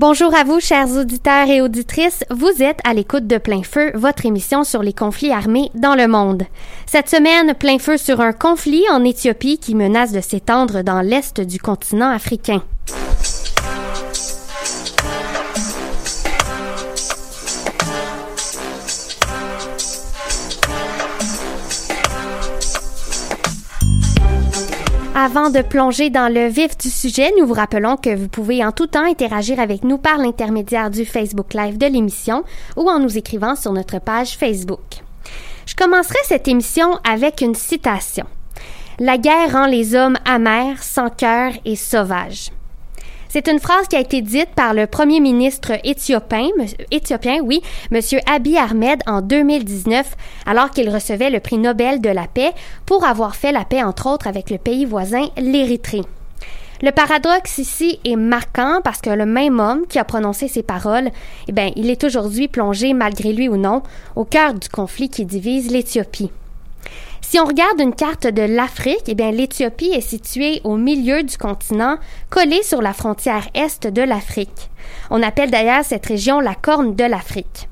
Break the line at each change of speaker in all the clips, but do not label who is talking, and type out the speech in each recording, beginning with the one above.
Bonjour à vous, chers auditeurs et auditrices. Vous êtes à l'écoute de Plein Feu, votre émission sur les conflits armés dans le monde. Cette semaine, plein feu sur un conflit en Éthiopie qui menace de s'étendre dans l'est du continent africain. Avant de plonger dans le vif du sujet, nous vous rappelons que vous pouvez en tout temps interagir avec nous par l'intermédiaire du Facebook Live de l'émission ou en nous écrivant sur notre page Facebook. Je commencerai cette émission avec une citation. La guerre rend les hommes amers, sans cœur et sauvages. C'est une phrase qui a été dite par le premier ministre éthiopien, éthiopien oui, M. Abiy Ahmed en 2019, alors qu'il recevait le prix Nobel de la paix pour avoir fait la paix entre autres avec le pays voisin, l'Érythrée. Le paradoxe ici est marquant parce que le même homme qui a prononcé ces paroles, eh bien, il est aujourd'hui plongé, malgré lui ou non, au cœur du conflit qui divise l'Éthiopie. Si on regarde une carte de l'Afrique, eh bien, l'Éthiopie est située au milieu du continent, collée sur la frontière est de l'Afrique. On appelle d'ailleurs cette région la Corne de l'Afrique.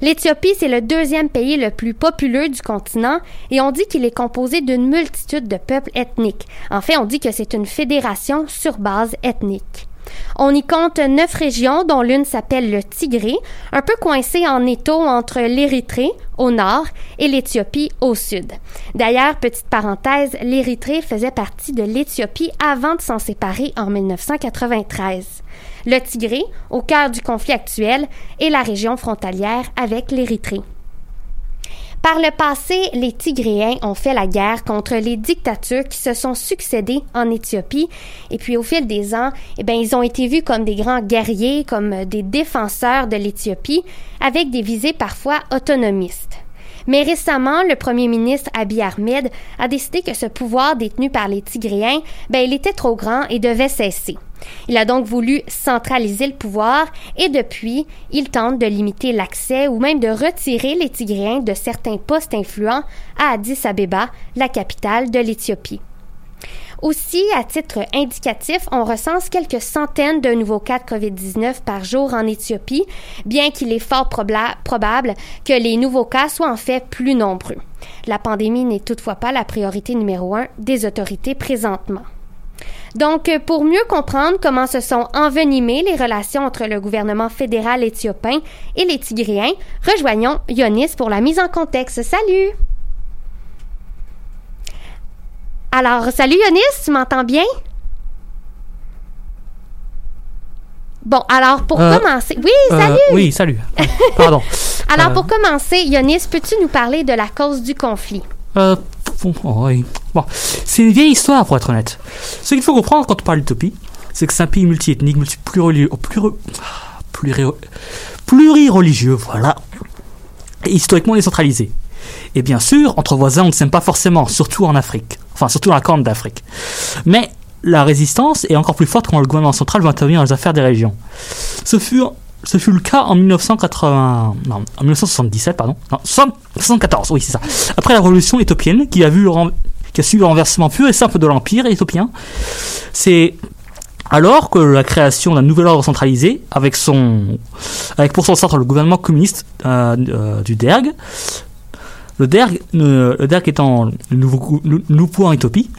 L'Éthiopie, c'est le deuxième pays le plus populeux du continent et on dit qu'il est composé d'une multitude de peuples ethniques. En fait, on dit que c'est une fédération sur base ethnique. On y compte neuf régions, dont l'une s'appelle le Tigré, un peu coincée en étau entre l'Érythrée, au nord, et l'Éthiopie, au sud. D'ailleurs, petite parenthèse, l'Érythrée faisait partie de l'Éthiopie avant de s'en séparer en 1993. Le Tigré, au cœur du conflit actuel, est la région frontalière avec l'Érythrée. Par le passé, les Tigréens ont fait la guerre contre les dictatures qui se sont succédées en Éthiopie. Et puis, au fil des ans, eh bien, ils ont été vus comme des grands guerriers, comme des défenseurs de l'Éthiopie, avec des visées parfois autonomistes. Mais récemment, le premier ministre Abiy Ahmed a décidé que ce pouvoir détenu par les Tigréens, ben, il était trop grand et devait cesser. Il a donc voulu centraliser le pouvoir et depuis, il tente de limiter l'accès ou même de retirer les Tigréens de certains postes influents à Addis Abeba, la capitale de l'Éthiopie. Aussi, à titre indicatif, on recense quelques centaines de nouveaux cas de COVID-19 par jour en Éthiopie, bien qu'il est fort probable que les nouveaux cas soient en fait plus nombreux. La pandémie n'est toutefois pas la priorité numéro un des autorités présentement. Donc, pour mieux comprendre comment se sont envenimées les relations entre le gouvernement fédéral éthiopien et les Tigréens, rejoignons Yonis pour la mise en contexte. Salut! Alors, salut Yonis, tu m'entends bien? Bon, alors pour
Euh,
commencer. Oui,
Euh,
salut!
oui, salut. Ah, Pardon.
Alors
euh,
pour commencer, Yonis, peux-tu nous parler de la cause du conflit?
Euh, bon, oh, oui. Bon, c'est une vieille histoire pour être honnête. Ce qu'il faut comprendre quand on parle d'utopie, c'est que c'est un pays multiethnique, multi pluri- pluri- pluri- plurireligieux, voilà. et historiquement décentralisé. Et bien sûr, entre voisins, on ne s'aime pas forcément, surtout en Afrique. Enfin, surtout dans la corne d'Afrique. Mais la résistance est encore plus forte quand le gouvernement central veut intervenir dans les affaires des régions. Ce fut, ce fut le cas en 1980, non, en 1977, pardon, non, 1974, oui, c'est ça. Après la révolution éthiopienne, qui a vu le, qui a suivi le renversement pur et simple de l'empire éthiopien, c'est alors que la création d'un nouvel ordre centralisé, avec son, avec pour son centre le gouvernement communiste euh, euh, du Derg, le Derg, le Derg étant le nouveau, pouvoir en Éthiopie,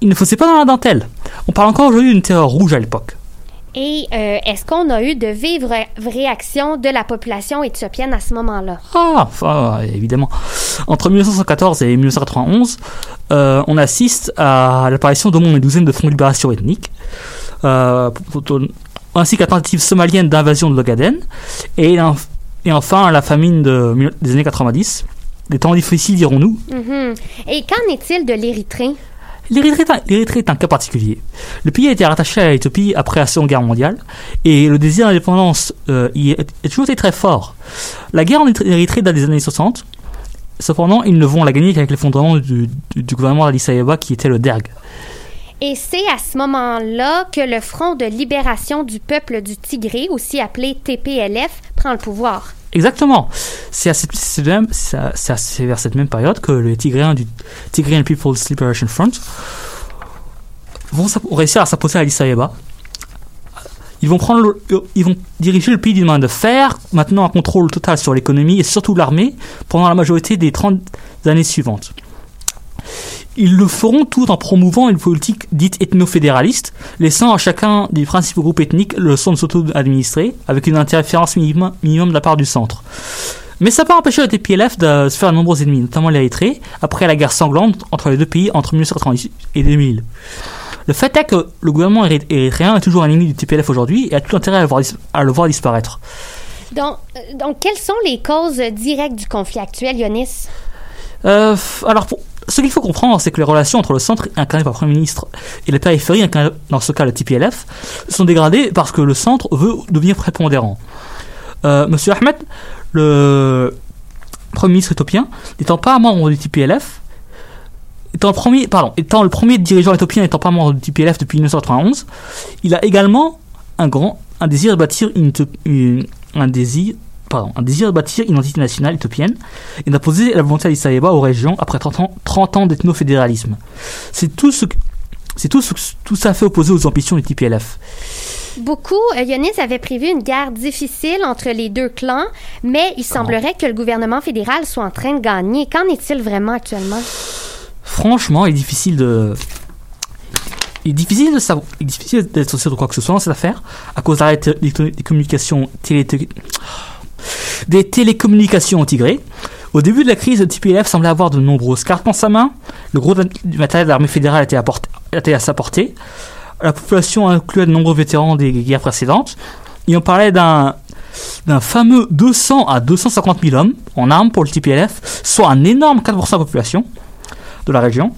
il ne faisait pas dans la dentelle. On parle encore aujourd'hui d'une terreur rouge à l'époque.
Et euh, est-ce qu'on a eu de vives ré- réactions de la population éthiopienne à ce moment-là?
Ah, évidemment. Entre 1914 et 1991, euh, on assiste à l'apparition d'au moins une douzaine de fronts de libération ethnique, euh, ainsi qu'à la tentative somalienne d'invasion de l'Ogaden, et, en- et enfin à la famine de, des années 90. Des temps difficiles, dirons-nous.
Mhm. Et qu'en est-il de l'Érythrée?
L'Érythrée est un- l'Érythrée est un cas particulier. Le pays a été rattaché à l'Éthiopie après la Seconde Guerre mondiale et le désir d'indépendance euh, y est, est toujours été très fort. La guerre en Érythrée- Érythrée date des années 60. Cependant, ils ne vont la gagner qu'avec l'effondrement du, du, du gouvernement d'Addis Abeba qui était le DERG.
Et c'est à ce moment-là que le Front de libération du peuple du Tigré, aussi appelé TPLF, prend le pouvoir.
Exactement. C'est à à- à- vers cette même période que les Tigréens du Tigrayan People's Liberation Front vont réussir à s'approcher à Addis. Ils vont, prendre ils vont diriger le pays d'une main de fer, maintenant un contrôle total sur l'économie et surtout l'armée pendant la majorité des 30 années suivantes. Ils le feront tout en promouvant une politique dite ethno-fédéraliste, laissant à chacun des principaux groupes ethniques le soin de s'auto-administrer, avec une interférence minimum, minimum de la part du centre. Mais ça n'a pas empêché le TPLF de se faire de nombreux ennemis, notamment l'Érythrée, après la guerre sanglante entre les deux pays entre 1998 et 2000. Le fait est que le gouvernement éry- érythréen est toujours un ennemi du TPLF aujourd'hui et a tout intérêt à le voir, dis- à le voir disparaître.
Donc, euh, donc, quelles sont les causes directes du conflit actuel, Yonis?
Euh, alors, pour- ce qu'il faut comprendre, c'est que les relations entre le centre, incarné par le Premier ministre, et la périphérie, dans ce cas le TPLF, sont dégradées parce que le centre veut devenir prépondérant. Euh, Monsieur Ahmed, le Premier ministre éthiopien, n'étant pas membre du TPLF, étant le premier, dirigeant éthiopien n'étant pas membre du TPLF depuis 1991, il a également un grand, désir de bâtir un désir, pardon, un désir de bâtir une entité nationale éthiopienne et d'imposer la volonté d'Addis Abeba aux régions après 30 ans, 30 ans d'ethno-fédéralisme. C'est tout ce que- c'est tout, ce, que- tout ça fait opposé aux ambitions du TPLF.
Beaucoup, euh, Yonis avait prévu une guerre difficile entre les deux clans, mais il semblerait que le gouvernement fédéral soit en train de gagner. Qu'en est-il vraiment actuellement?
Franchement, il est difficile de. Il est difficile de savoir, il est difficile d'être sûr de quoi que ce soit dans cette affaire, à cause de l'arrêt des, communications télé, des télécommunications au Tigré. Au début de la crise, le TPLF semblait avoir de nombreuses cartes dans sa main. Le gros du matériel de l'armée fédérale était à, sa portée. La population incluait de nombreux vétérans des guerres précédentes. Et on parlait d'un fameux 200 à 250 000 hommes en armes pour le TPLF, soit un énorme 4% de la population de la région.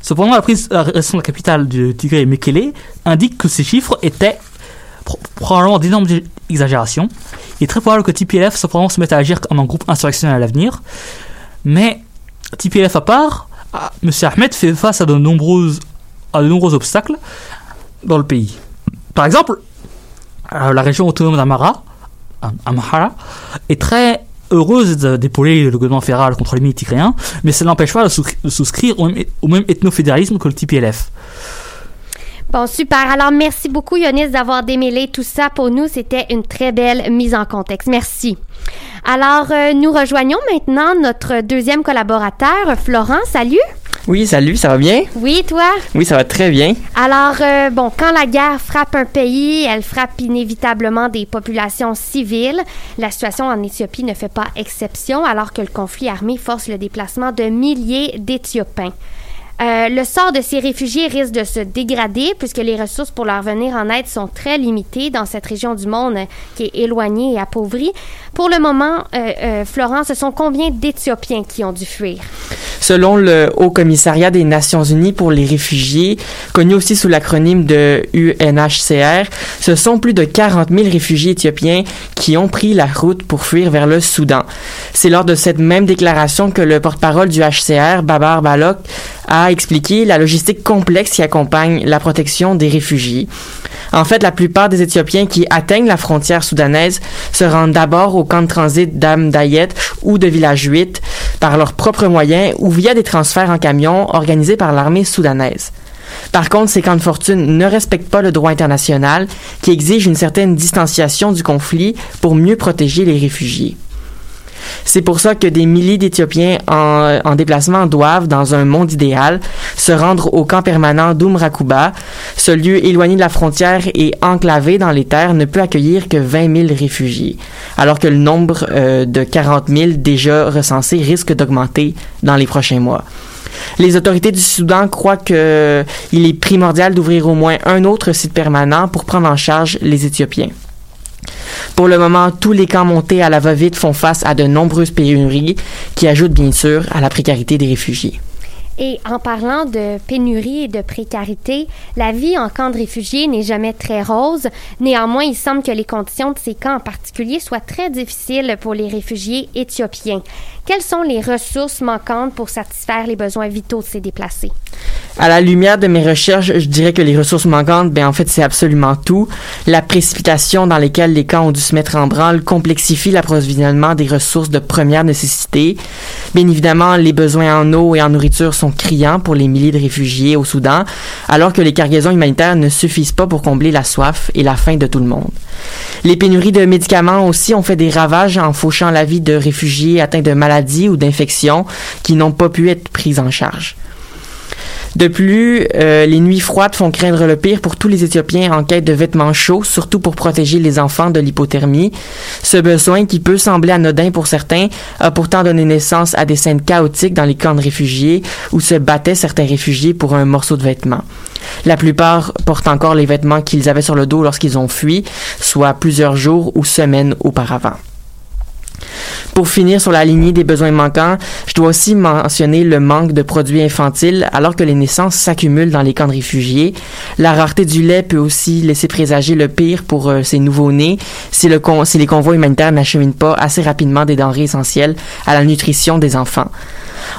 Cependant, la prise la de la capitale du Tigré, Mekele, indique que ces chiffres étaient pro- probablement d'énormes exagérations. Il est très probable que TPLF se mette à agir comme un groupe insurrectionnel à l'avenir. Mais TPLF à part, ah, M. Ahmed fait face à de, nombreuses, à de nombreux obstacles dans le pays. Par exemple, euh, la région autonome d'Amara, Am- Amhara, est très heureuse d'épauler le gouvernement fédéral contre l'ennemi tigréen, mais ça n'empêche pas de souscrire au même, au même ethnofédéralisme que le TPLF.
Bon, super. Alors, merci beaucoup, Yonis, d'avoir démêlé tout ça pour nous. C'était une très belle mise en contexte. Merci. Alors, euh, nous rejoignons maintenant notre deuxième collaborateur, Florent. Salut.
Oui, salut, ça va bien?
Oui, toi?
Oui, ça va très bien.
Alors, euh, bon, quand la guerre frappe un pays, elle frappe inévitablement des populations civiles. La situation en Éthiopie ne fait pas exception, alors que le conflit armé force le déplacement de milliers d'Éthiopiens. Euh, le sort de ces réfugiés risque de se dégrader puisque les ressources pour leur venir en aide sont très limitées dans cette région du monde qui est éloignée et appauvrie. Pour le moment, euh, euh, Florent, ce sont combien d'Éthiopiens qui ont dû fuir?
Selon le Haut Commissariat des Nations Unies pour les réfugiés, connu aussi sous l'acronyme de UNHCR, ce sont plus de 40 000 réfugiés éthiopiens qui ont pris la route pour fuir vers le Soudan. C'est lors de cette même déclaration que le porte-parole du HCR, Babar Balok, a expliqué la logistique complexe qui accompagne la protection des réfugiés. En fait, la plupart des Éthiopiens qui atteignent la frontière soudanaise se rendent d'abord au camp de transit d'Amdayet ou de Village 8 par leurs propres moyens ou via des transferts en camion organisés par l'armée soudanaise. Par contre, ces camps de fortune ne respectent pas le droit international qui exige une certaine distanciation du conflit pour mieux protéger les réfugiés. C'est pour ça que des milliers d'Éthiopiens en, en, déplacement doivent, dans un monde idéal, se rendre au camp permanent d'Umrakuba. Ce lieu éloigné de la frontière et enclavé dans les terres ne peut accueillir que 20 000 réfugiés, alors que le nombre euh, de 40 000 déjà recensés risque d'augmenter dans les prochains mois. Les autorités du Soudan croient qu'il est primordial d'ouvrir au moins un autre site permanent pour prendre en charge les Éthiopiens. Pour le moment, tous les camps montés à la va-vite font face à de nombreuses pénuries qui ajoutent bien sûr à la précarité des réfugiés.
Et en parlant de pénurie et de précarité, la vie en camp de réfugiés n'est jamais très rose. Néanmoins, il semble que les conditions de ces camps en particulier soient très difficiles pour les réfugiés éthiopiens. Quelles sont les ressources manquantes pour satisfaire les besoins vitaux de ces déplacés?
À la lumière de mes recherches, je dirais que les ressources manquantes, ben en fait, c'est absolument tout. La précipitation dans laquelle les camps ont dû se mettre en branle complexifie l'approvisionnement des ressources de première nécessité. Bien évidemment, les besoins en eau et en nourriture sont criants pour les milliers de réfugiés au Soudan, alors que les cargaisons humanitaires ne suffisent pas pour combler la soif et la faim de tout le monde. Les pénuries de médicaments aussi ont fait des ravages en fauchant la vie de réfugiés atteints de maladies ou d'infections qui n'ont pas pu être prises en charge. De plus, euh, les nuits froides font craindre le pire pour tous les Éthiopiens en quête de vêtements chauds, surtout pour protéger les enfants de l'hypothermie. Ce besoin, qui peut sembler anodin pour certains, a pourtant donné naissance à des scènes chaotiques dans les camps de réfugiés où se battaient certains réfugiés pour un morceau de vêtement. La plupart portent encore les vêtements qu'ils avaient sur le dos lorsqu'ils ont fui, soit plusieurs jours ou semaines auparavant. Pour finir sur la lignée des besoins manquants, je dois aussi mentionner le manque de produits infantiles alors que les naissances s'accumulent dans les camps de réfugiés. La rareté du lait peut aussi laisser présager le pire pour euh, ces nouveaux-nés si, si les convois humanitaires n'acheminent pas assez rapidement des denrées essentielles à la nutrition des enfants.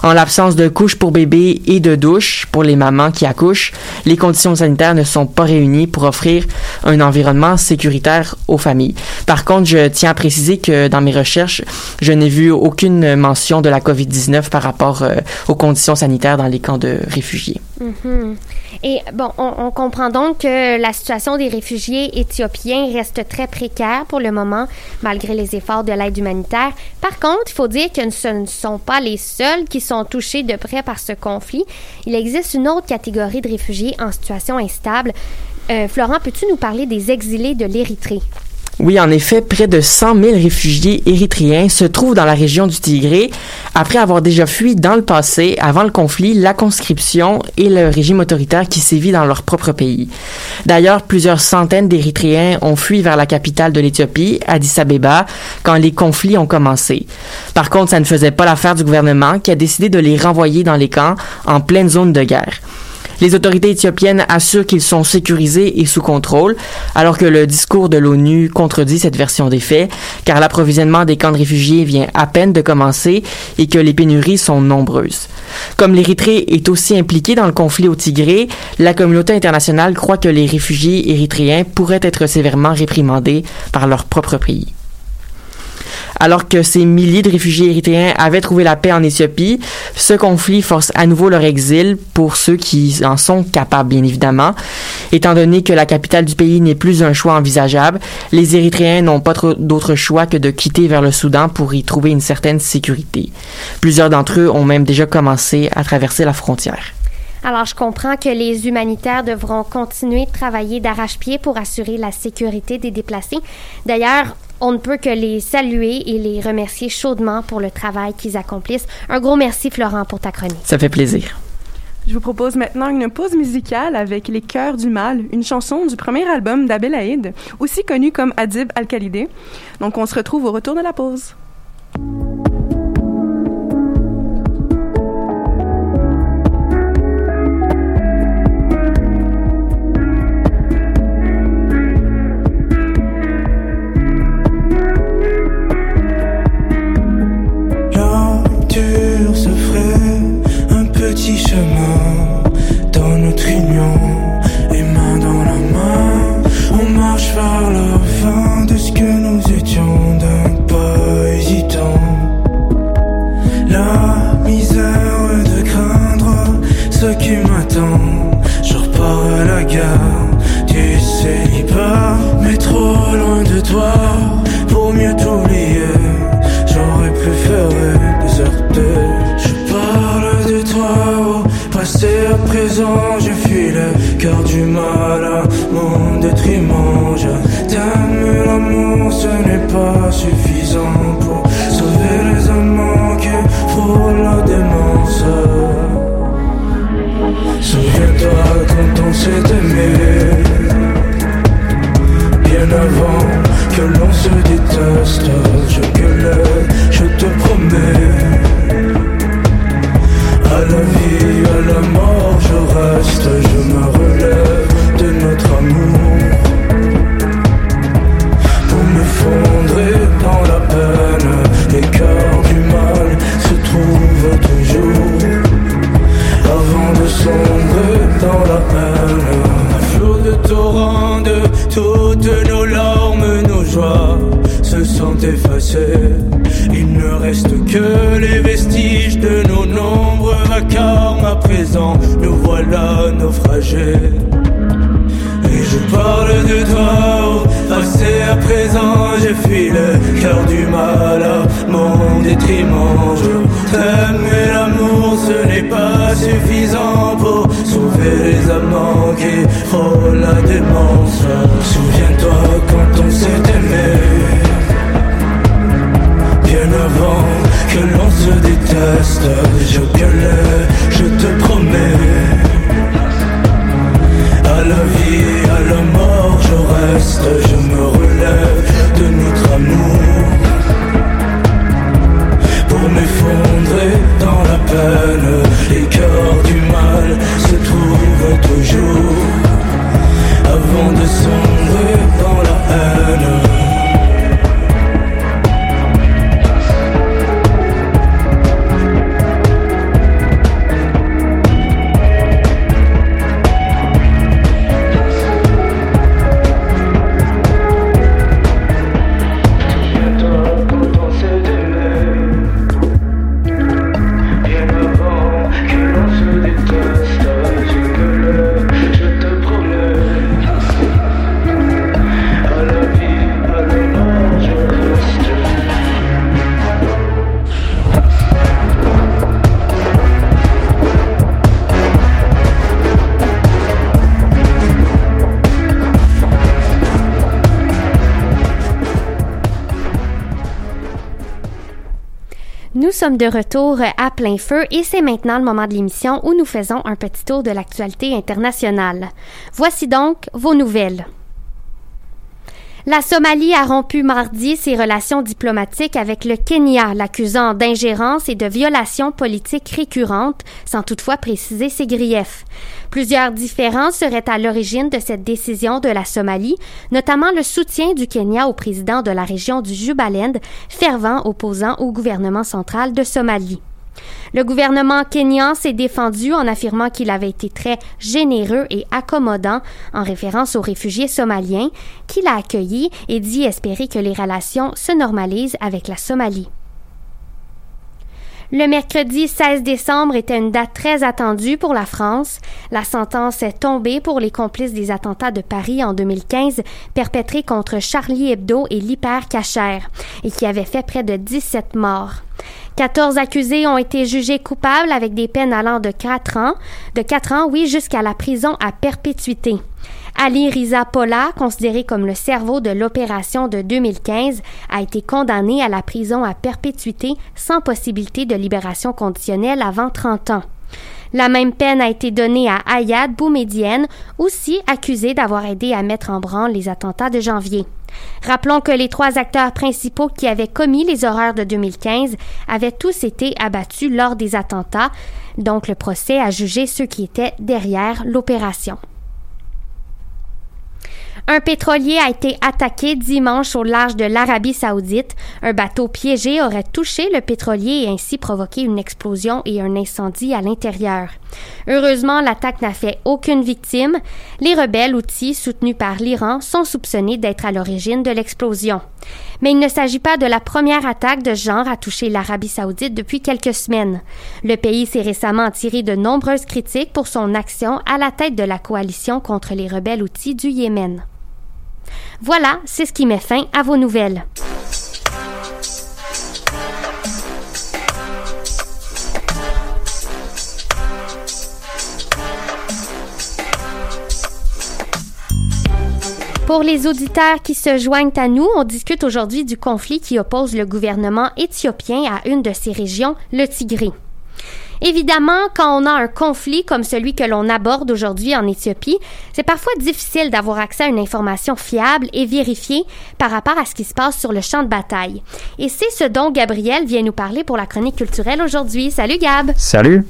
En l'absence de couches pour bébés et de douches pour les mamans qui accouchent, les conditions sanitaires ne sont pas réunies pour offrir un environnement sécuritaire aux familles. Par contre, je tiens à préciser que dans mes recherches, je n'ai vu aucune mention de la COVID-19 par rapport euh, aux conditions sanitaires dans les camps de réfugiés.
Mm-hmm. Et bon, on, comprend donc que la situation des réfugiés éthiopiens reste très précaire pour le moment, malgré les efforts de l'aide humanitaire. Par contre, il faut dire que ce ne sont pas les seuls qui sont touchés de près par ce conflit. Il existe une autre catégorie de réfugiés en situation instable. Euh, Florent, peux-tu nous parler des exilés de l'Érythrée?
Oui, en effet, près de 100 000 réfugiés érythréens se trouvent dans la région du Tigré après avoir déjà fui dans le passé, avant le conflit, la conscription et le régime autoritaire qui sévit dans leur propre pays. D'ailleurs, plusieurs centaines d'Érythréens ont fui vers la capitale de l'Éthiopie, Addis Abeba, quand les conflits ont commencé. Par contre, ça ne faisait pas l'affaire du gouvernement qui a décidé de les renvoyer dans les camps en pleine zone de guerre. Les autorités éthiopiennes assurent qu'ils sont sécurisés et sous contrôle, alors que le discours de l'ONU contredit cette version des faits, car l'approvisionnement des camps de réfugiés vient à peine de commencer et que les pénuries sont nombreuses. Comme l'Érythrée est aussi impliquée dans le conflit au Tigré, la communauté internationale croit que les réfugiés érythréens pourraient être sévèrement réprimandés par leur propre pays alors que ces milliers de réfugiés érythréens avaient trouvé la paix en Éthiopie. Ce conflit force à nouveau leur exil pour ceux qui en sont capables, bien évidemment. Étant donné que la capitale du pays n'est plus un choix envisageable, les Érythréens n'ont pas d'autre choix que de quitter vers le Soudan pour y trouver une certaine sécurité. Plusieurs d'entre eux ont même déjà commencé à traverser la frontière.
Alors, je comprends que les humanitaires devront continuer de travailler d'arrache-pied pour assurer la sécurité des déplacés. D'ailleurs, on ne peut que les saluer et les remercier chaudement pour le travail qu'ils accomplissent. Un gros merci, Florent, pour ta chronique.
Ça fait plaisir.
Je vous propose maintenant une pause musicale avec Les Cœurs du Mal, une chanson du premier album d'Abel Haïd, aussi connu comme Adib Al-Khalidé. Donc on se retrouve au retour de la pause.
Qui s'est aimé Bien avant que l'on se déteste Je gueulais, je te promets. À la vie, présent J'ai fui le cœur du mal à mon détriment. Je t'aime l'amour ce n'est pas suffisant Pour sauver les amants qui frôlent la démence. Souviens-toi quand on s'est aimé. Bien avant que l'on se déteste Je gueulais, je te promets à la vie, à la mort, je reste, je me relève de notre amour. Pour m'effondrer dans la peine, les cœurs du mal se trouvent toujours. Avant de sombrer dans la haine.
Nous sommes de retour à plein feu et c'est maintenant le moment de l'émission où nous faisons un petit tour de l'actualité internationale. Voici donc vos nouvelles. La Somalie a rompu mardi ses relations diplomatiques avec le Kenya, l'accusant d'ingérence et de violations politiques récurrentes, sans toutefois préciser ses griefs. Plusieurs différends seraient à l'origine de cette décision de la Somalie, notamment le soutien du Kenya au président de la région du Jubaland, fervent opposant au gouvernement central de Somalie. Le gouvernement kenyan s'est défendu en affirmant qu'il avait été très généreux et accommodant en référence aux réfugiés somaliens qu'il a accueillis et dit espérer que les relations se normalisent avec la Somalie. Le mercredi 16 décembre était une date très attendue pour la France. La sentence est tombée pour les complices des attentats de Paris en 2015 perpétrés contre Charlie Hebdo et l'Hyper Cacher et qui avaient fait près de 17 morts. 14 accusés ont été jugés coupables avec des peines allant de 4 ans, de 4 ans, oui, jusqu'à la prison à perpétuité. Ali Riza Pola, considéré comme le cerveau de l'opération de 2015, a été condamné à la prison à perpétuité sans possibilité de libération conditionnelle avant 30 ans. La même peine a été donnée à Ayad Boumedienne, aussi accusé d'avoir aidé à mettre en branle les attentats de janvier. Rappelons que les trois acteurs principaux qui avaient commis les horreurs de 2015 avaient tous été abattus lors des attentats, donc le procès a jugé ceux qui étaient derrière l'opération. Un pétrolier a été attaqué dimanche au large de l'Arabie saoudite. Un bateau piégé aurait touché le pétrolier et ainsi provoqué une explosion et un incendie à l'intérieur. Heureusement, l'attaque n'a fait aucune victime. Les rebelles outils soutenus par l'Iran sont soupçonnés d'être à l'origine de l'explosion. Mais il ne s'agit pas de la première attaque de genre à toucher l'Arabie saoudite depuis quelques semaines. Le pays s'est récemment tiré de nombreuses critiques pour son action à la tête de la coalition contre les rebelles outils du Yémen. Voilà, c'est ce qui met fin à vos nouvelles. Pour les auditeurs qui se joignent à nous, on discute aujourd'hui du conflit qui oppose le gouvernement éthiopien à une de ses régions, le Tigré. Évidemment, quand on a un conflit comme celui que l'on aborde aujourd'hui en Éthiopie, c'est parfois difficile d'avoir accès à une information fiable et vérifiée par rapport à ce qui se passe sur le champ de bataille. Et c'est ce dont Gabriel vient nous parler pour la chronique culturelle aujourd'hui. Salut Gab!
Salut!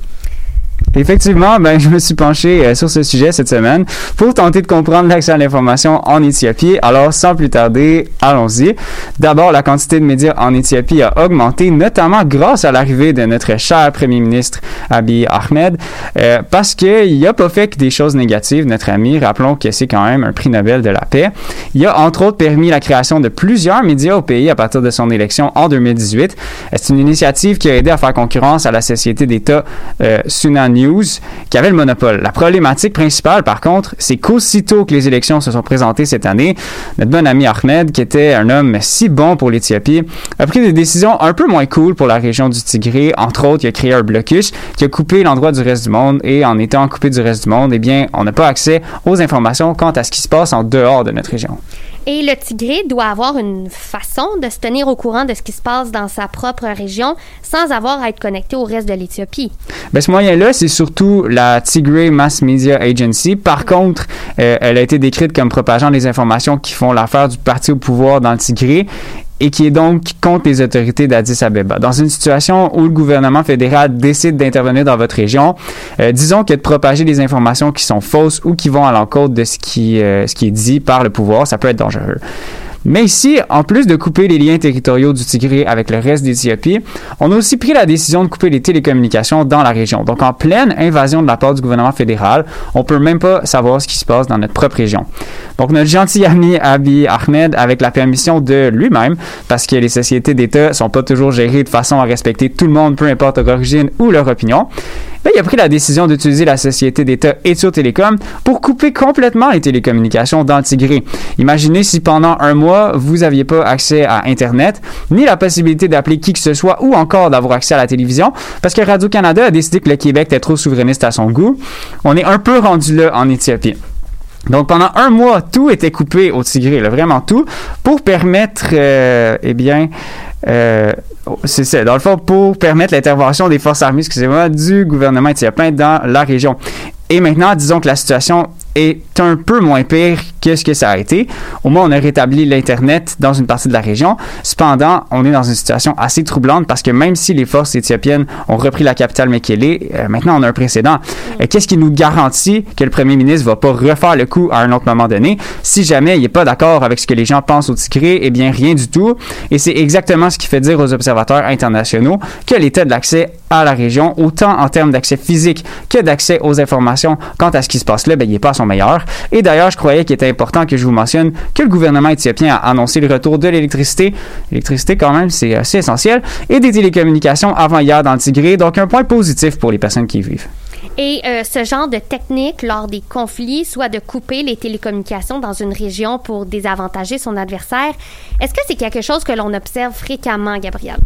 Effectivement, ben, je me suis penché euh, sur ce sujet cette semaine pour tenter de comprendre l'accès à l'information en Éthiopie. Alors, sans plus tarder, allons-y. D'abord, la quantité de médias en Éthiopie a augmenté, notamment grâce à l'arrivée de notre cher premier ministre Abiy Ahmed, euh, parce qu'il n'a pas fait que des choses négatives, notre ami. Rappelons que c'est quand même un prix Nobel de la paix. Il a entre autres permis la création de plusieurs médias au pays à partir de son élection en 2018. C'est une initiative qui a aidé à faire concurrence à la société d'État euh, Sunan Qui avait le monopole. La problématique principale, par contre, c'est qu'aussitôt que les élections se sont présentées cette année, notre bon ami Ahmed, qui était un homme si bon pour l'Éthiopie, a pris des décisions un peu moins cool pour la région du Tigré. Entre autres, il a créé un blocus qui a coupé l'endroit du reste du monde et en étant coupé du reste du monde, eh bien, on n'a pas accès aux informations quant à ce qui se passe en dehors de notre région.
Et le Tigré doit avoir une façon de se tenir au courant de ce qui se passe dans sa propre région sans avoir à être connecté au reste de l'Éthiopie.
Ben, ce moyen-là, c'est surtout la Tigray Mass Media Agency. Par contre, euh, elle a été décrite comme propageant les informations qui font l'affaire du parti au pouvoir dans le Tigré et qui est donc contre les autorités d'Addis Abeba. Dans une situation où le gouvernement fédéral décide d'intervenir dans votre région, euh, disons que de propager des informations qui sont fausses ou qui vont à l'encontre de ce qui, euh, ce qui est dit par le pouvoir, ça peut être dangereux. Mais ici, en plus de couper les liens territoriaux du Tigré avec le reste d'Éthiopie, on a aussi pris la décision de couper les télécommunications dans la région. Donc, en pleine invasion de la part du gouvernement fédéral, on peut même pas savoir ce qui se passe dans notre propre région. Donc, notre gentil ami Abiy Ahmed, avec la permission de lui-même, parce que les sociétés d'État sont pas toujours gérées de façon à respecter tout le monde, peu importe leur origine ou leur opinion, ben, il a pris la décision d'utiliser la société d'État Ethio Télécom pour couper complètement les télécommunications dans le Tigré. Imaginez si pendant un mois, vous n'aviez pas accès à Internet, ni la possibilité d'appeler qui que ce soit ou encore d'avoir accès à la télévision, parce que Radio-Canada a décidé que le Québec était trop souverainiste à son goût. On est un peu rendu là en Éthiopie. Donc pendant un mois, tout était coupé au Tigré, vraiment tout, pour permettre, euh, eh bien, euh, c'est ça, dans le fond, pour permettre l'intervention des forces armées, excusez-moi, du gouvernement éthiopien dans la région. Et maintenant, disons que la situation est un peu moins pire que ce que ça a été. Au moins, on a rétabli l'Internet dans une partie de la région. Cependant, on est dans une situation assez troublante parce que même si les forces éthiopiennes ont repris la capitale Mekele, euh, maintenant on a un précédent. Euh, Qu'est-ce qui nous garantit que le premier ministre va pas refaire le coup à un autre moment donné? Si jamais il n'est pas d'accord avec ce que les gens pensent au Tigré, eh bien rien du tout. Et c'est exactement ce qui fait dire aux observateurs internationaux que l'état de l'accès à la région, autant en termes d'accès physique que d'accès aux informations quant à ce qui se passe là, ben, il n'est pas à son Et d'ailleurs, je croyais qu'il était important que je vous mentionne que le gouvernement éthiopien a annoncé le retour de l'électricité. L'électricité, quand même, c'est assez essentiel. Et des télécommunications avant hier dans le Tigré. Donc, un point positif pour les personnes qui y vivent.
Et euh, ce genre de technique lors des conflits, soit de couper les télécommunications dans une région pour désavantager son adversaire, est-ce que c'est quelque chose que l'on observe fréquemment, Gabriel?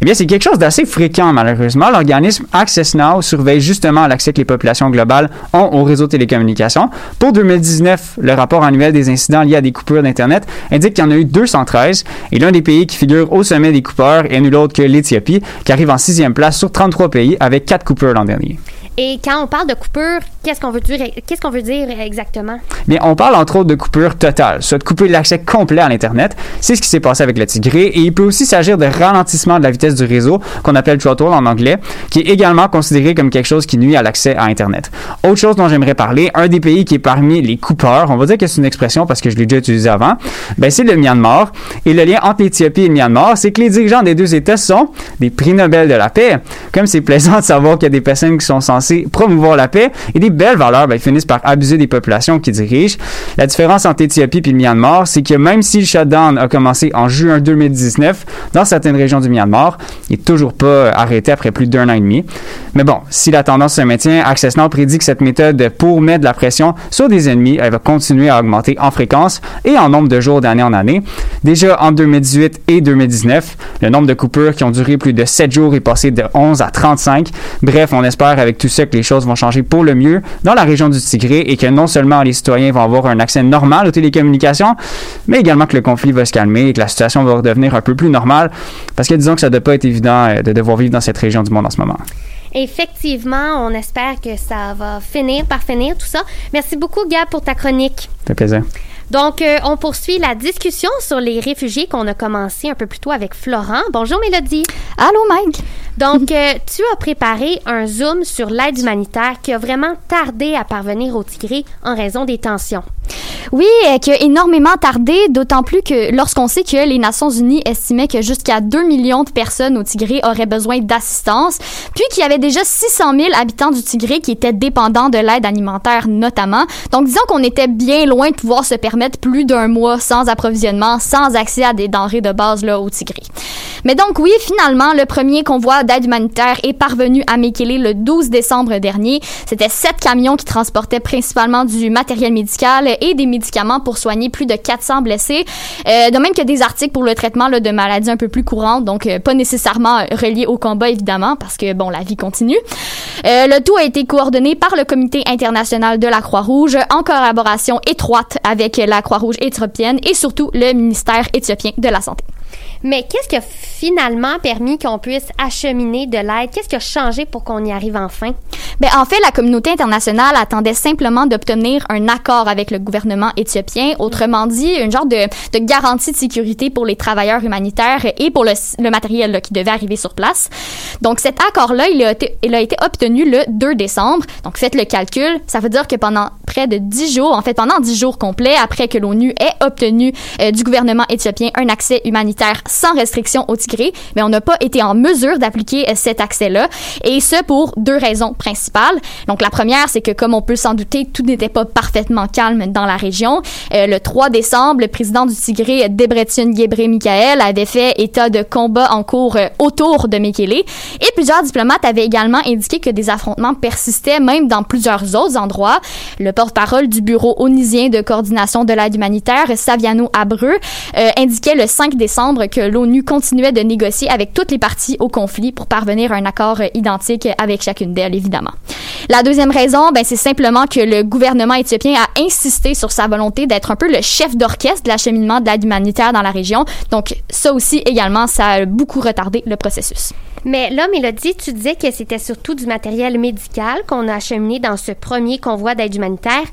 Eh bien, c'est quelque chose d'assez fréquent, malheureusement. L'organisme Access Now surveille justement l'accès que les populations globales ont au réseau de télécommunications. Pour 2019, le rapport annuel des incidents liés à des coupures d'Internet indique qu'il y en a eu 213. Et l'un des pays qui figure au sommet des coupeurs est nul autre que l'Éthiopie, qui arrive en sixième place sur 33 pays avec quatre coupures l'an dernier.
Et quand on parle de coupure, qu'est-ce qu'on veut dire, qu'est-ce qu'on veut dire exactement?
Bien, on parle entre autres de coupure totale, soit de couper l'accès complet à l'Internet. C'est ce qui s'est passé avec le Tigré. Et il peut aussi s'agir de ralentissement de la vitesse du réseau, qu'on appelle throttle en anglais, qui est également considéré comme quelque chose qui nuit à l'accès à Internet. Autre chose dont j'aimerais parler, un des pays qui est parmi les coupeurs, on va dire que c'est une expression parce que je l'ai déjà utilisé avant, ben c'est le Myanmar. Et le lien entre l'Éthiopie et le Myanmar, c'est que les dirigeants des deux États sont des prix Nobel de la paix. Comme c'est plaisant de savoir qu'il y a des personnes qui sont censées promouvoir la paix et des belles valeurs, ben, ils finissent par abuser des populations qui dirigent. La différence entre l'Éthiopie et le Myanmar, c'est que même si le shutdown a commencé en juin 2019 dans certaines régions du Myanmar, il n'est toujours pas arrêté après plus d'un an et demi. Mais bon, si la tendance se maintient, Access Now prédit que cette méthode pour mettre de la pression sur des ennemis, elle va continuer à augmenter en fréquence et en nombre de jours d'année en année. Déjà en 2018 et 2019, le nombre de coupures qui ont duré plus de 7 jours est passé de 11 à 35. Bref, on espère avec tout ça que les choses vont changer pour le mieux dans la région du Tigré et que non seulement les citoyens vont avoir un accès normal aux télécommunications, mais également que le conflit va se calmer et que la situation va redevenir un peu plus normale. Parce que disons que ça ne doit pas être évident euh, de devoir vivre dans cette région du monde en ce moment.
Effectivement, on espère que ça va finir par finir tout ça. Merci beaucoup, Gab, pour ta chronique.
Ça fait plaisir.
Donc, euh, on poursuit la discussion sur les réfugiés qu'on a commencé un peu plus tôt avec Florent. Bonjour, Mélodie.
Allô, Mike.
Donc, euh, tu as préparé un zoom sur l'aide humanitaire qui a vraiment tardé à parvenir au Tigré en raison des tensions.
Oui, euh, qui a énormément tardé, d'autant plus que lorsqu'on sait que les Nations Unies estimaient que jusqu'à 2 millions de personnes au Tigré auraient besoin d'assistance, puis qu'il y avait déjà 600 000 habitants du Tigré qui étaient dépendants de l'aide alimentaire notamment. Donc, disons qu'on était bien loin de pouvoir se permettre plus d'un mois sans approvisionnement, sans accès à des denrées de base là, au Tigré. Mais donc oui, finalement, le premier convoi d'aide humanitaire est parvenu à Mekele le 12 décembre dernier. C'était sept camions qui transportaient principalement du matériel médical et des médicaments pour soigner plus de 400 blessés, euh, de même que des articles pour le traitement de maladies un peu plus courantes, donc euh, pas nécessairement reliés au combat évidemment, parce que bon, la vie continue. Euh, le tout a été coordonné par le Comité international de la Croix-Rouge en collaboration étroite avec la Croix-Rouge éthiopienne et surtout le ministère éthiopien de la Santé.
Mais qu'est-ce qui a finalement permis qu'on puisse acheminer de l'aide? Qu'est-ce qui a changé pour qu'on y arrive enfin?
Ben, en fait, la communauté internationale attendait simplement d'obtenir un accord avec le gouvernement éthiopien. Autrement dit, une genre de, garantie de sécurité pour les travailleurs humanitaires et pour le, matériel qui devait arriver sur place. Donc, cet accord-là, il, a été- il a été obtenu le 2 décembre. Donc, faites le calcul. Ça veut dire que pendant près de 10 jours, en fait, pendant 10 jours complets, après que l'ONU ait obtenu euh, du gouvernement éthiopien un accès humanitaire sans restriction au Tigré, mais on n'a pas été en mesure d'appliquer euh, cet accès-là. Et ce, pour deux raisons principales. Donc, la première, c'est que, comme on peut s'en douter, tout n'était pas parfaitement calme dans la région. Euh, le 3 décembre, le président du Tigré, Debretsion Gebre Michael, avait fait état de combat en cours euh, autour de Mekele. Et plusieurs diplomates avaient également indiqué que des affrontements persistaient même dans plusieurs autres endroits. Le porte-parole du bureau onusien de coordination de l'aide humanitaire, Saviano Abreu, euh, indiquait le 5 décembre que l'ONU continuait de négocier avec toutes les parties au conflit pour parvenir à un accord euh, identique avec chacune d'elles, évidemment. La deuxième raison, ben, c'est simplement que le gouvernement éthiopien a insisté sur sa volonté d'être un peu le chef d'orchestre de l'acheminement de l'aide humanitaire dans la région. Donc, ça aussi, également, ça a beaucoup retardé le processus.
Mais là, Mélodie, tu disais que c'était surtout du matériel médical qu'on a acheminé dans ce premier convoi d'aide humanitaire.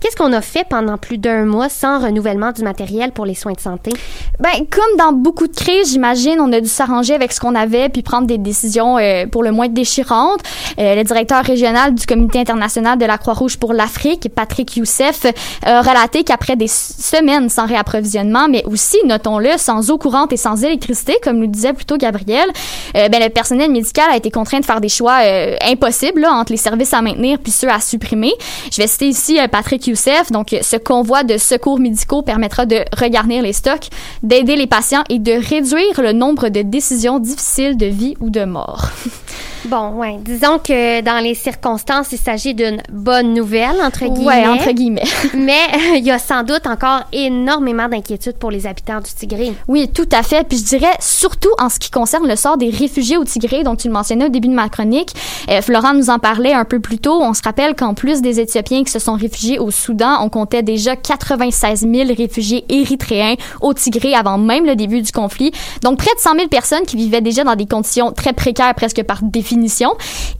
Qu'est-ce qu'on a fait pendant plus d'un mois sans renouvellement du matériel pour les soins de santé?
Ben, comme dans beaucoup de crises, j'imagine, on a dû s'arranger avec ce qu'on avait puis prendre des décisions euh, pour le moins déchirantes. Euh, le directeur régional du Comité international de la Croix-Rouge pour l'Afrique, Patrick Youssef, a relaté qu'après des semaines sans réapprovisionnement, mais aussi, notons-le, sans eau courante et sans électricité, comme nous disait plutôt Gabriel, euh, ben, le personnel médical a été contraint de faire des choix euh, impossibles là, entre les services à maintenir puis ceux à supprimer. Je vais citer ici euh, Patrick Donc, ce convoi de secours médicaux permettra de regarnir les stocks, d'aider les patients et de réduire le nombre de décisions difficiles de vie ou de mort.
Bon, ouais. Disons que dans les circonstances, il s'agit d'une bonne nouvelle, entre guillemets.
Ouais, entre guillemets.
Mais euh, il y a sans doute encore énormément d'inquiétudes pour les habitants du Tigré.
Oui, tout à fait. Puis je dirais surtout en ce qui concerne le sort des réfugiés au Tigré, dont tu le mentionnais au début de ma chronique. Euh, Florent nous en parlait un peu plus tôt. On se rappelle qu'en plus des Éthiopiens qui se sont réfugiés au Soudan, on comptait déjà 96 000 réfugiés érythréens au Tigré avant même le début du conflit. Donc près de 100 000 personnes qui vivaient déjà dans des conditions très précaires, presque par définition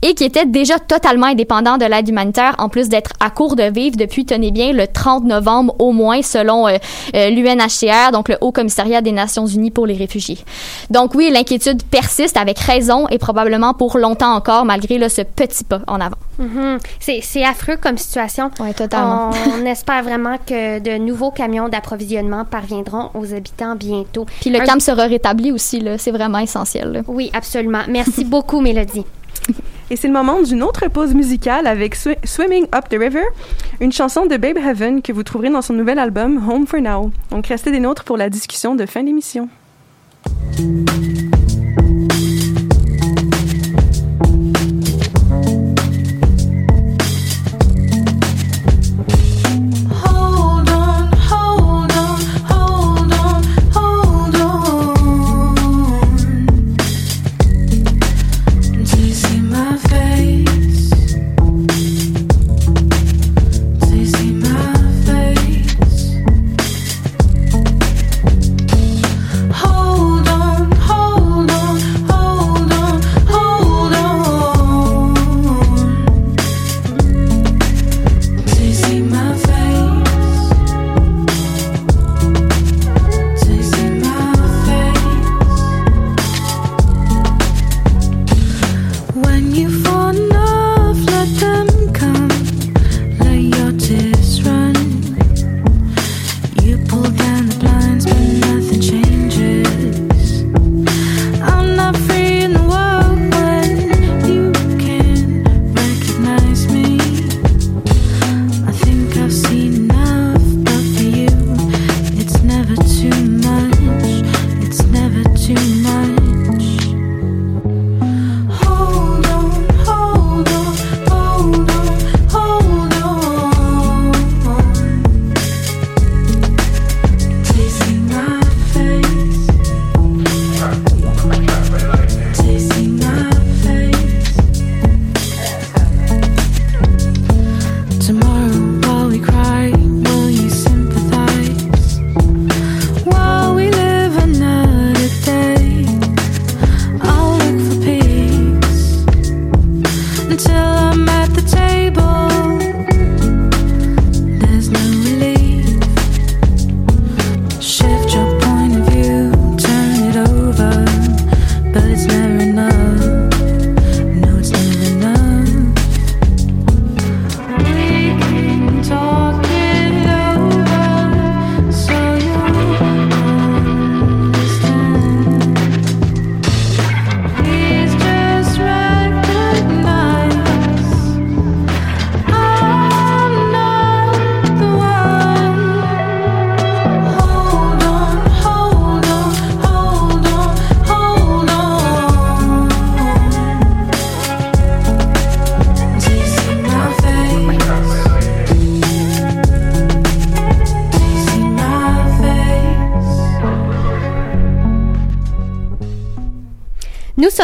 et qui était déjà totalement indépendant de l'aide humanitaire, en plus d'être à court de vivre depuis, tenez bien, le 30 novembre au moins, selon euh, euh, l'UNHCR, donc le Haut Commissariat des Nations Unies pour les réfugiés. Donc oui, l'inquiétude persiste avec raison et probablement pour longtemps encore, malgré ce petit pas en avant.
Mhm. C'est c'est affreux comme situation.
Oui, totalement.
On, on espère vraiment que de nouveaux camions d'approvisionnement parviendront aux habitants bientôt.
Puis le
Un-
calme sera rétabli aussi, là, c'est vraiment essentiel. là.
Oui, absolument. Merci beaucoup, Mélodie.
Et c'est le moment d'une autre pause musicale avec Swi- Swimming Up the River, une chanson de Babe Heaven que vous trouverez dans son nouvel album Home for Now. Donc restez des nôtres pour la discussion de fin d'émission.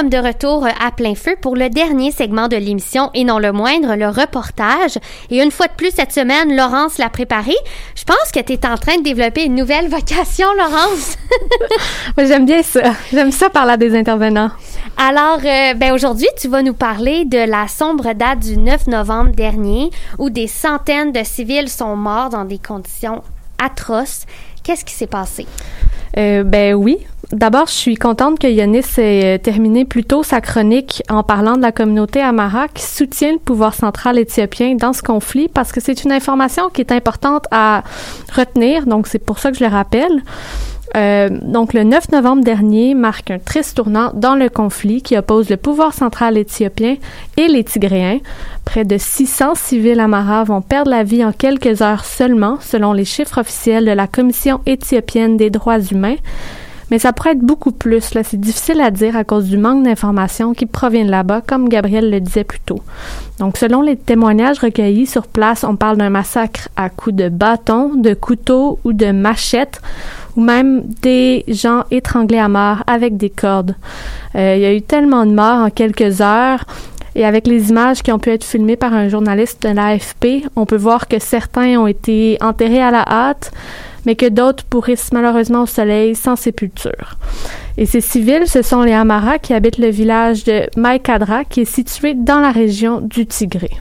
Sommes de retour à plein feu pour le dernier segment de l'émission et non le moindre, le reportage. Et une fois de plus cette semaine, Laurence l'a préparé. Je pense que tu es en train de développer une nouvelle vocation, Laurence.
J'aime bien ça. J'aime ça parler à des intervenants.
Alors, euh, ben aujourd'hui, tu vas nous parler de la sombre date du 9 novembre dernier où des centaines de civils sont morts dans des conditions atroces. Qu'est-ce qui s'est passé?
Euh, ben oui. D'abord, je suis contente que Yanis ait euh, terminé plus tôt sa chronique en parlant de la communauté Amara qui soutient le pouvoir central éthiopien dans ce conflit parce que c'est une information qui est importante à retenir. Donc, c'est pour ça que je le rappelle. Euh, donc, le 9 novembre dernier marque un triste tournant dans le conflit qui oppose le pouvoir central éthiopien et les Tigréens. Près de 600 civils amaras vont perdre la vie en quelques heures seulement, selon les chiffres officiels de la Commission éthiopienne des droits humains. Mais ça pourrait être beaucoup plus. C'est difficile à dire à cause du manque d'informations qui proviennent là-bas, comme Gabriel le disait plus tôt. Donc, selon les témoignages recueillis sur place, on parle d'un massacre à coups de bâton, de couteau ou de machette, ou même des gens étranglés à mort avec des cordes. Euh, il y a eu tellement de morts en quelques heures. Et avec les images qui ont pu être filmées par un journaliste de l'AFP, on peut voir que certains ont été enterrés à la hâte, mais que d'autres pourrissent malheureusement au soleil sans sépulture. Et ces civils, ce sont les Amara qui habitent le village de Maïkadra, qui est situé dans la région du Tigré.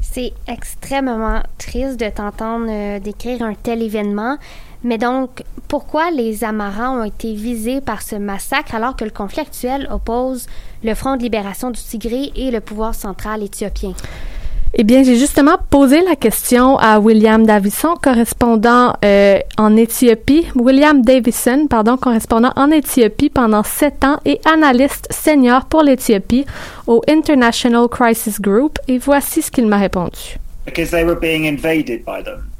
C'est extrêmement triste de t'entendre euh, décrire un tel événement. Mais donc, pourquoi les Amaras ont été visés par ce massacre alors que le conflit actuel oppose le Front de libération du Tigré et le pouvoir central éthiopien?
Eh bien, j'ai justement posé la question à William Davison, correspondant euh, en Éthiopie, William Davison, pardon, correspondant en Éthiopie pendant sept ans et analyste senior pour l'Éthiopie au International Crisis Group. Et voici ce qu'il m'a répondu.
Because they were being invaded by them.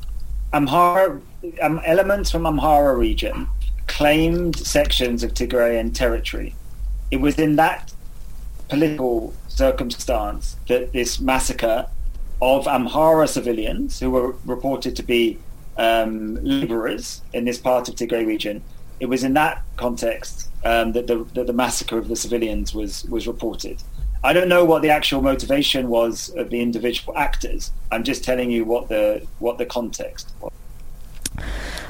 Amhara, um, elements from Amhara region claimed sections of Tigrayan territory. It was in that political circumstance that this massacre of Amhara civilians who were reported to be um, laborers in this part of Tigray region. It was in that context um, that, the, that the massacre of the civilians was, was reported. I don't know what the actual motivation was of the individual actors. I'm just telling you what the, what the context was.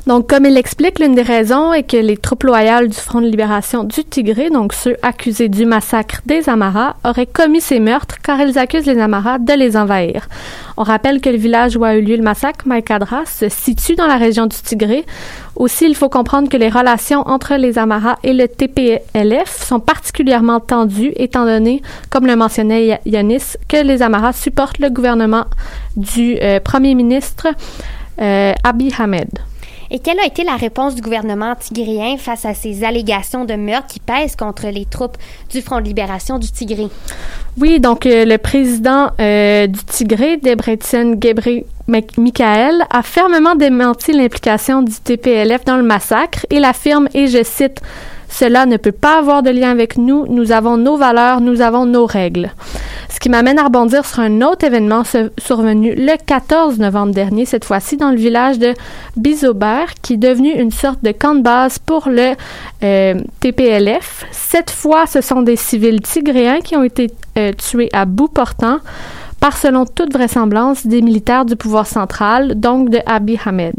Donc, comme il l'explique, l'une des raisons est que les troupes loyales du Front de libération du Tigré, donc ceux accusés du massacre des Amaras, auraient commis ces meurtres car ils accusent les Amaras de les envahir. On rappelle que le village où a eu lieu le massacre, Maïkadra, se situe dans la région du Tigré. Aussi, il faut comprendre que les relations entre les Amaras et le TPLF sont particulièrement tendues, étant donné, comme le mentionnait Yanis, que les Amaras supportent le gouvernement du euh, premier ministre euh, Abiy Ahmed.
Et quelle a été la réponse du gouvernement tigréen face à ces allégations de meurtre qui pèsent contre les troupes du Front de libération du Tigré?
Oui, donc euh, le président euh, du Tigré, Debretsion Gebre Michael, a fermement démenti l'implication du TPLF dans le massacre et l'affirme, et je cite, cela ne peut pas avoir de lien avec nous. Nous avons nos valeurs, nous avons nos règles. Ce qui m'amène à rebondir sur un autre événement survenu le 14 novembre dernier, cette fois-ci dans le village de Bizobert, qui est devenu une sorte de camp de base pour le euh, TPLF. Cette fois, ce sont des civils tigréens qui ont été euh, tués à bout portant par, selon toute vraisemblance, des militaires du pouvoir central, donc de Abiy Ahmed.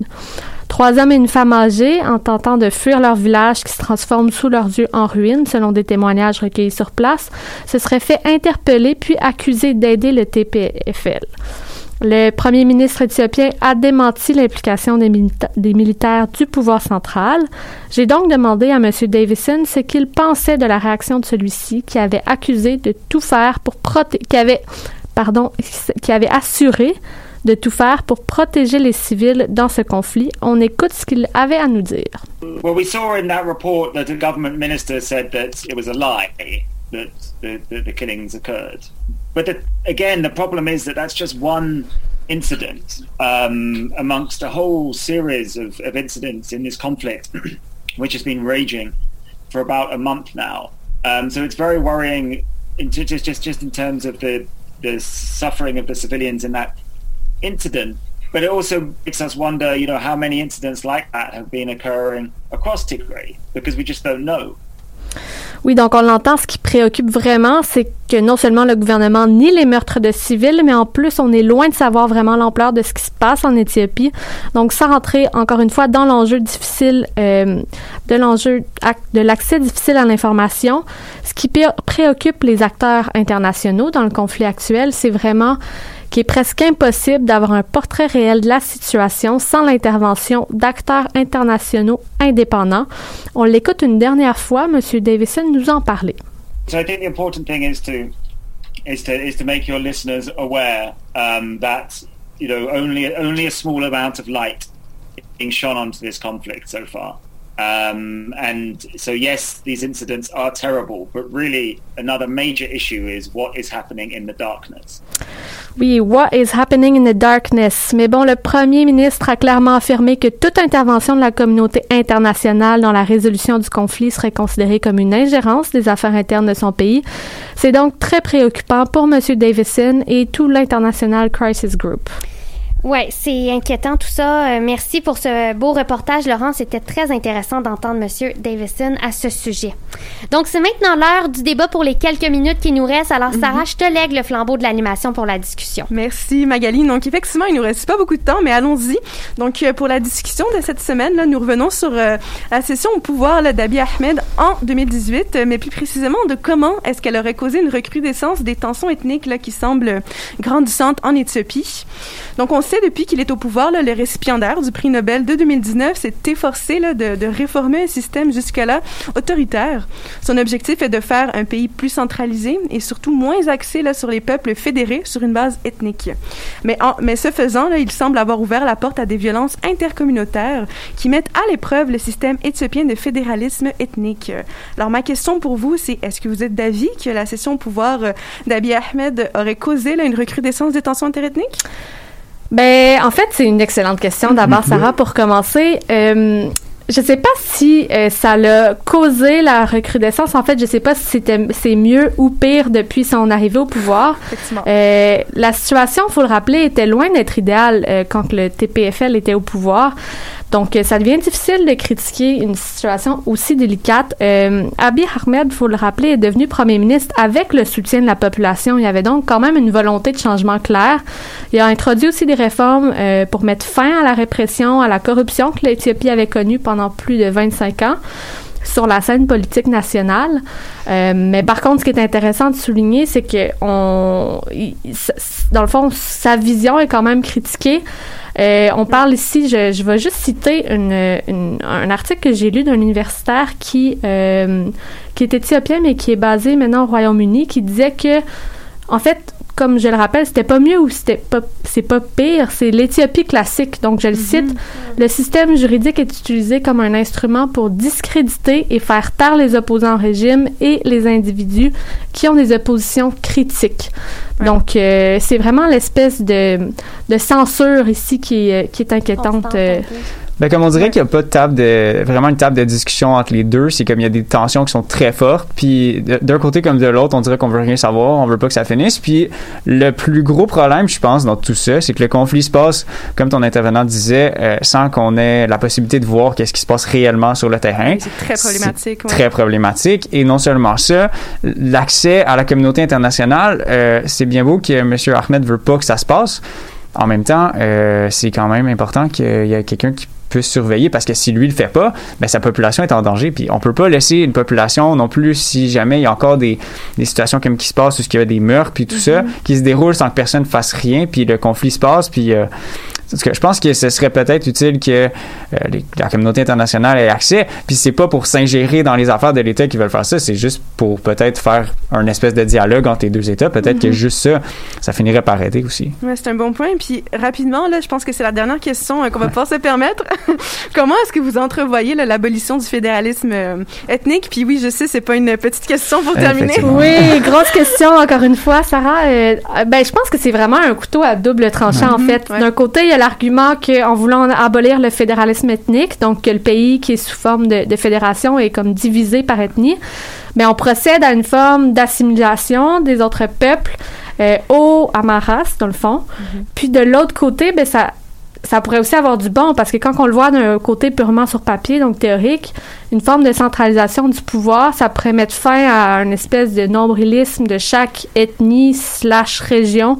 Trois hommes et une femme âgée, en tentant de fuir leur village qui se transforme sous leurs yeux en ruine, selon des témoignages recueillis sur place, se seraient fait interpeller puis accusés d'aider le TPFL. Le premier ministre éthiopien a démenti l'implication des, militaires du pouvoir central. J'ai donc demandé à M. Davison ce qu'il pensait de la réaction de celui-ci qui avait accusé de tout faire pour protéger, pardon, qui avait assuré de tout faire pour protéger les civils dans ce conflit. On écoute ce qu'il avait à nous dire.
Well, we saw in that report that a government minister said that it was a lie that the, the, killings occurred. But the, again, the problem is that that's just one incident um, amongst a whole series of, of incidents in this conflict, which has been raging for about a month now. Um, so it's very worrying, in just just just in terms of the the suffering of the civilians in that incident. But it also makes us wonder, you know, how many incidents like that have been occurring across Tigray because we just don't know.
Oui, donc on l'entend, ce qui préoccupe vraiment, c'est que non seulement le gouvernement nie les meurtres de civils, mais en plus, on est loin de savoir vraiment l'ampleur de ce qui se passe en Éthiopie. Donc, sans rentrer encore une fois dans l'enjeu difficile, euh, de l'enjeu de l'accès difficile à l'information, ce qui préoccupe les acteurs internationaux dans le conflit actuel, c'est vraiment qu'il est presque impossible d'avoir un portrait réel de la situation sans l'intervention d'acteurs internationaux indépendants. On l'écoute une dernière fois, M. Davison nous en parlait.
So I think the important thing is to is to is to make your listeners aware um, that you know only only a small amount of light being shone onto this conflict so far. Um, and so, yes, these incidents are terrible, but really, another major issue is what is happening in the darkness.
Oui, what is happening in the darkness? Mais bon, le premier ministre a clairement affirmé que toute intervention de la communauté internationale dans la résolution du conflit serait considérée comme une ingérence des affaires internes de son pays. C'est donc très préoccupant pour M. Davison et tout l'International Crisis Group.
Ouais, c'est inquiétant tout ça. Euh, merci pour ce beau reportage, Laurent. C'était très intéressant d'entendre Monsieur Davison à ce sujet. Donc, c'est maintenant l'heure du débat pour les quelques minutes qui nous restent. Alors, Sarah, je te lègue le flambeau de l'animation pour la discussion.
Merci Magali. Donc effectivement, il nous reste pas beaucoup de temps, mais allons-y. Donc euh, pour la discussion de cette semaine, là, nous revenons sur euh, la session au pouvoir d'Abiy Ahmed en 2018, euh, mais plus précisément de comment est-ce qu'elle aurait causé une recrudescence des tensions ethniques là, qui semblent grandissantes en Éthiopie. Donc on sait depuis qu'il est au pouvoir, le récipiendaire du prix Nobel de 2019 s'est efforcé de, réformer un système jusque-là autoritaire. Son objectif est de faire un pays plus centralisé et surtout moins axé sur les peuples fédérés sur une base ethnique. Mais, en- mais ce faisant, il semble avoir ouvert la porte à des violences intercommunautaires qui mettent à l'épreuve le système éthiopien de fédéralisme ethnique. Alors ma question pour vous, c'est est-ce que vous êtes d'avis que la session au pouvoir euh, d'Abiy Ahmed aurait causé une recrudescence des tensions interethniques?
Ben, en fait, c'est une excellente question d'abord, Sarah, pour commencer. Euh, je sais pas si euh, ça l'a causé la recrudescence. En fait, je sais pas si c'était c'est mieux ou pire depuis son arrivée au pouvoir.
Effectivement.
Euh, la situation, faut le rappeler, était loin d'être idéale euh, quand le TPFL était au pouvoir. Donc, euh, ça devient difficile de critiquer une situation aussi délicate. Euh, Abiy Ahmed, faut le rappeler, est devenu premier ministre avec le soutien de la population. Il y avait donc quand même une volonté de changement clair. Il a introduit aussi des réformes euh, pour mettre fin à la répression, à la corruption que l'Éthiopie avait connue pendant plus de 25 ans sur la scène politique nationale. Euh, mais par contre, ce qui est intéressant de souligner, c'est que on, dans le fond, sa vision est quand même critiquée. Euh, on parle ici, je, je vais juste citer une, une- un article que j'ai lu d'un universitaire qui, euh, qui est éthiopien, mais qui est basé maintenant au Royaume-Uni, qui disait que, en fait, comme je le rappelle, c'était pas mieux ou c'était pas, c'est pas pire, c'est l'Éthiopie classique. Donc, je le cite, le système juridique est utilisé comme un instrument pour discréditer et faire taire les opposants au régime et les individus qui ont des oppositions critiques. Donc, euh, c'est vraiment l'espèce de, de censure ici qui, est- qui est inquiétante. euh.
Ben, comme on dirait qu'il n'y a pas de table de, vraiment une table de discussion entre les deux, c'est comme il y a des tensions qui sont très fortes, puis d'un côté comme de l'autre, on dirait qu'on veut rien savoir, on veut pas que ça finisse, puis le plus gros problème, je pense, dans tout ça, c'est que le conflit se passe, comme ton intervenant disait, euh, sans qu'on ait la possibilité de voir qu'est-ce qui se passe réellement sur le terrain.
C'est très problématique. ouais.
très problématique. Et non seulement ça, l'accès à la communauté internationale, euh, c'est bien beau que M. Ahmed veut pas que ça se passe. En même temps, euh, c'est quand même important qu'il y ait quelqu'un qui puisse surveiller parce que si lui le fait pas, ben sa population est en danger. Puis on peut pas laisser une population non plus si jamais il y a encore des, des situations comme qui se passent où il y a des meurtres puis tout ça qui se déroulent sans que personne fasse rien puis le conflit se passe puis euh, je pense que ce serait peut-être utile que euh, les- la communauté internationale ait accès. Puis c'est pas pour s'ingérer dans les affaires de l'État qui veulent faire ça, c'est juste pour peut-être faire un espèce de dialogue entre les deux États. Peut-être que
Mhm.
juste ça, ça finirait par aider aussi.
Ouais, c'est un bon point. Puis rapidement, là, je pense que c'est la dernière question euh, qu'on va pouvoir se permettre. Comment est-ce que vous entrevoyez l'abolition du fédéralisme euh, ethnique? Puis oui, je sais, c'est pas une petite question pour terminer.
Oui, grosse question encore une fois, Sarah. Euh, ben, je pense que c'est vraiment un couteau à double tranchant en
Mhm,
fait.
ouais.
D'un côté, il y a l'argument qu'en voulant abolir le fédéralisme ethnique, donc que le pays qui est sous forme de, de fédération est comme divisé par ethnie, mais on procède à une forme d'assimilation des autres peuples euh, au Amaras, dans le fond. Puis de l'autre côté, ben ça ça pourrait aussi avoir du bon parce que quand on le voit d'un côté purement sur papier, donc théorique, une forme de centralisation du pouvoir, ça pourrait mettre fin à une espèce de nombrilisme de chaque ethnie slash région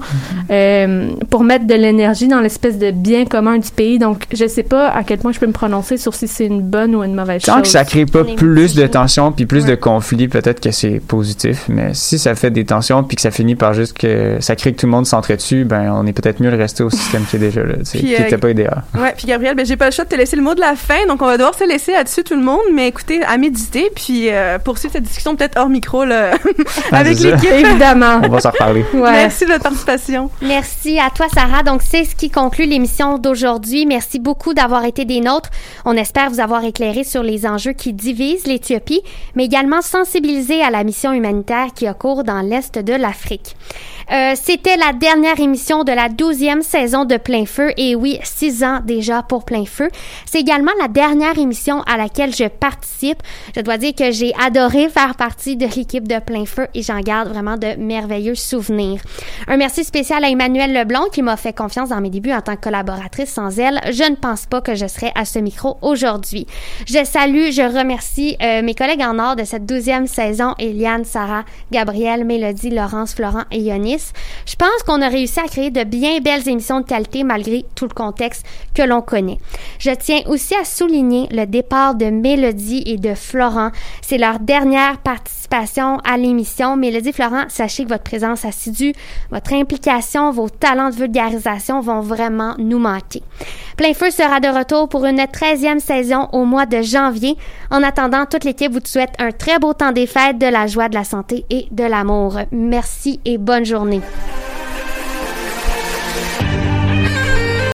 euh, pour mettre de l'énergie dans l'espèce de bien commun du pays. Donc, je sais pas à quel point je peux me prononcer sur si c'est une bonne ou une mauvaise
Tant
chose.
que ça crée pas plus de tensions puis plus de conflits, peut-être que c'est positif. Mais si ça fait des tensions puis que ça finit par juste que ça crée que tout le monde s'entretue, ben on est peut-être mieux de rester au système qui est déjà là,
Puis, euh,
était pas idéal.
Ouais, puis Gabriel, ben j'ai pas le choix de te laisser le mot de la fin, donc on va devoir se laisser là-dessus tout le monde, mais écoutez, à méditer, puis euh, poursuivre cette discussion peut-être hors micro là, avec l'équipe.
Évidemment.
On va s'en reparler.
Merci de votre participation.
Merci à toi, Sarah. Donc, c'est ce qui conclut l'émission d'aujourd'hui. Merci beaucoup d'avoir été des nôtres. On espère vous avoir éclairé sur les enjeux qui divisent l'Éthiopie, mais également sensibilisé à la mission humanitaire qui a cours dans l'Est de l'Afrique. Euh, C'était la dernière émission de la douzième saison de Plein Feu. Et oui, six ans déjà pour plein feu. C'est également la dernière émission à laquelle je participe. Je dois dire que j'ai adoré faire partie de l'équipe de plein feu et j'en garde vraiment de merveilleux souvenirs. Un merci spécial à Emmanuel Leblanc qui m'a fait confiance dans mes débuts en tant que collaboratrice. Sans elle, je ne pense pas que je serais à ce micro aujourd'hui. Je salue, je remercie euh, mes collègues en or de cette douzième saison, Eliane, Sarah, Gabrielle, Mélodie, Laurence, Florent et Yonis. Je pense qu'on a réussi à créer de bien belles émissions de qualité malgré tout le que l'on connaît. Je tiens aussi à souligner le départ de Mélodie et de Florent. C'est leur dernière participation à l'émission. Mélodie, Florent, sachez que votre présence assidue, votre implication, vos talents de vulgarisation vont vraiment nous manquer. Plein Feu sera de retour pour une 13e saison au mois de janvier. En attendant, toute l'équipe vous souhaite un très beau temps des fêtes, de la joie, de la santé et de l'amour. Merci et bonne journée.